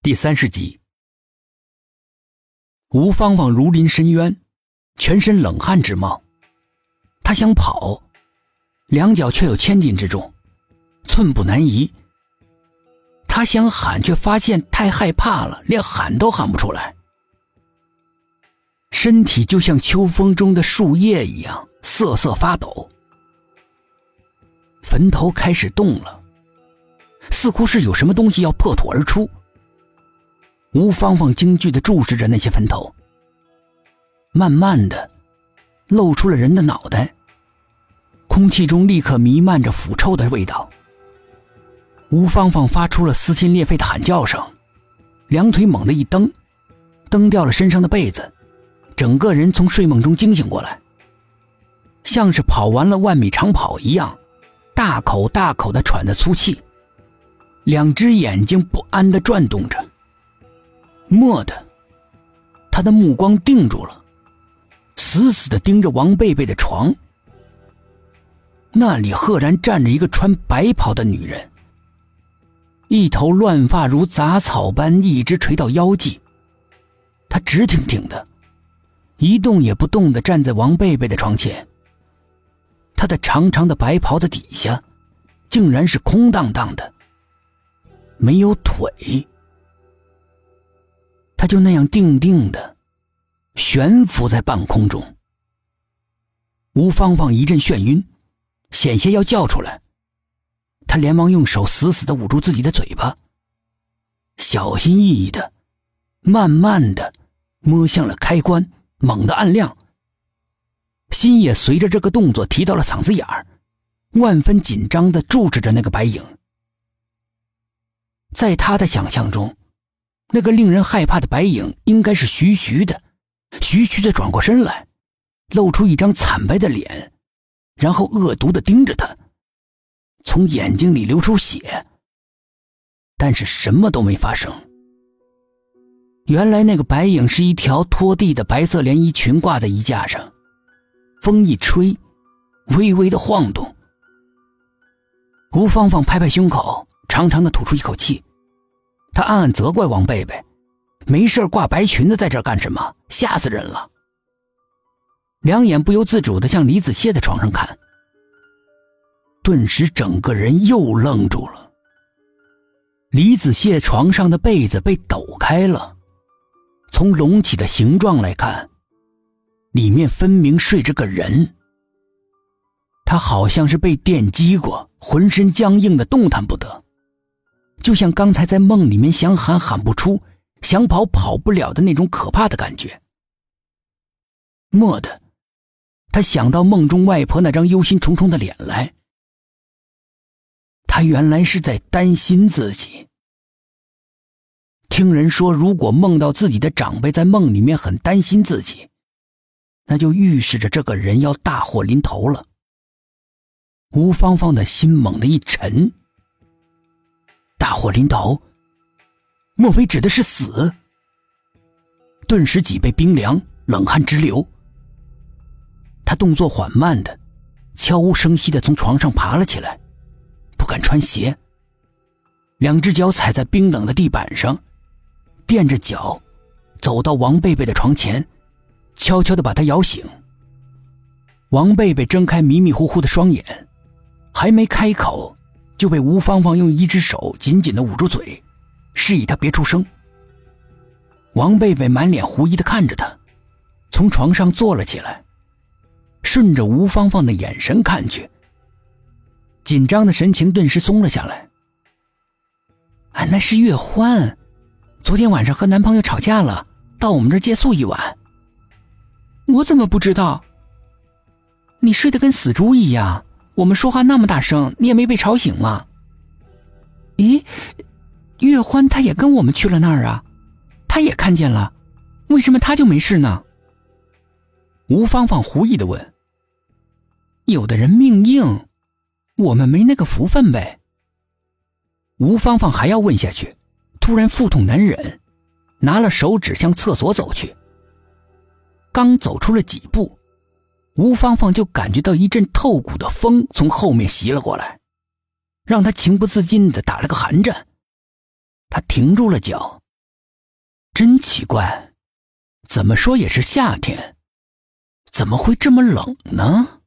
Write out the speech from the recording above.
第三十集，吴芳芳如临深渊，全身冷汗直冒。她想跑，两脚却有千斤之重，寸步难移。她想喊，却发现太害怕了，连喊都喊不出来。身体就像秋风中的树叶一样瑟瑟发抖。坟头开始动了，似乎是有什么东西要破土而出。吴芳芳惊惧的注视着那些坟头，慢慢的，露出了人的脑袋。空气中立刻弥漫着腐臭的味道。吴芳芳发出了撕心裂肺的喊叫声，两腿猛地一蹬，蹬掉了身上的被子，整个人从睡梦中惊醒过来，像是跑完了万米长跑一样，大口大口的喘着粗气，两只眼睛不安的转动着。蓦地，他的目光定住了，死死的盯着王贝贝的床。那里赫然站着一个穿白袍的女人，一头乱发如杂草般一直垂到腰际。她直挺挺的，一动也不动的站在王贝贝的床前。她的长长的白袍子底下，竟然是空荡荡的，没有腿。他就那样定定的悬浮在半空中。吴芳芳一阵眩晕，险些要叫出来。他连忙用手死死的捂住自己的嘴巴，小心翼翼的、慢慢的摸向了开关，猛地按亮。心也随着这个动作提到了嗓子眼儿，万分紧张的注视着那个白影。在他的想象中。那个令人害怕的白影，应该是徐徐的、徐徐的转过身来，露出一张惨白的脸，然后恶毒的盯着他，从眼睛里流出血。但是什么都没发生。原来那个白影是一条拖地的白色连衣裙，挂在衣架上，风一吹，微微的晃动。吴芳芳拍拍胸口，长长的吐出一口气。他暗暗责怪王贝贝：“没事挂白裙子在这干什么？吓死人了！”两眼不由自主的向李子谢的床上看，顿时整个人又愣住了。李子谢床上的被子被抖开了，从隆起的形状来看，里面分明睡着个人。他好像是被电击过，浑身僵硬的动弹不得。就像刚才在梦里面想喊喊不出，想跑跑不了的那种可怕的感觉。蓦地，他想到梦中外婆那张忧心忡忡的脸来，他原来是在担心自己。听人说，如果梦到自己的长辈在梦里面很担心自己，那就预示着这个人要大祸临头了。吴芳芳的心猛地一沉。大祸临头，莫非指的是死？顿时脊背冰凉，冷汗直流。他动作缓慢的，悄无声息的从床上爬了起来，不敢穿鞋，两只脚踩在冰冷的地板上，垫着脚，走到王贝贝的床前，悄悄的把他摇醒。王贝贝睁开迷迷糊糊的双眼，还没开口。就被吴芳芳用一只手紧紧的捂住嘴，示意他别出声。王贝贝满脸狐疑的看着他，从床上坐了起来，顺着吴芳芳的眼神看去，紧张的神情顿时松了下来。哎，那是月欢，昨天晚上和男朋友吵架了，到我们这借宿一晚。我怎么不知道？你睡得跟死猪一样。我们说话那么大声，你也没被吵醒吗？咦，月欢他也跟我们去了那儿啊，他也看见了，为什么他就没事呢？吴芳芳狐疑的问。有的人命硬，我们没那个福分呗。吴芳芳还要问下去，突然腹痛难忍，拿了手指向厕所走去。刚走出了几步。吴芳芳就感觉到一阵透骨的风从后面袭了过来，让她情不自禁的打了个寒颤。她停住了脚，真奇怪，怎么说也是夏天，怎么会这么冷呢？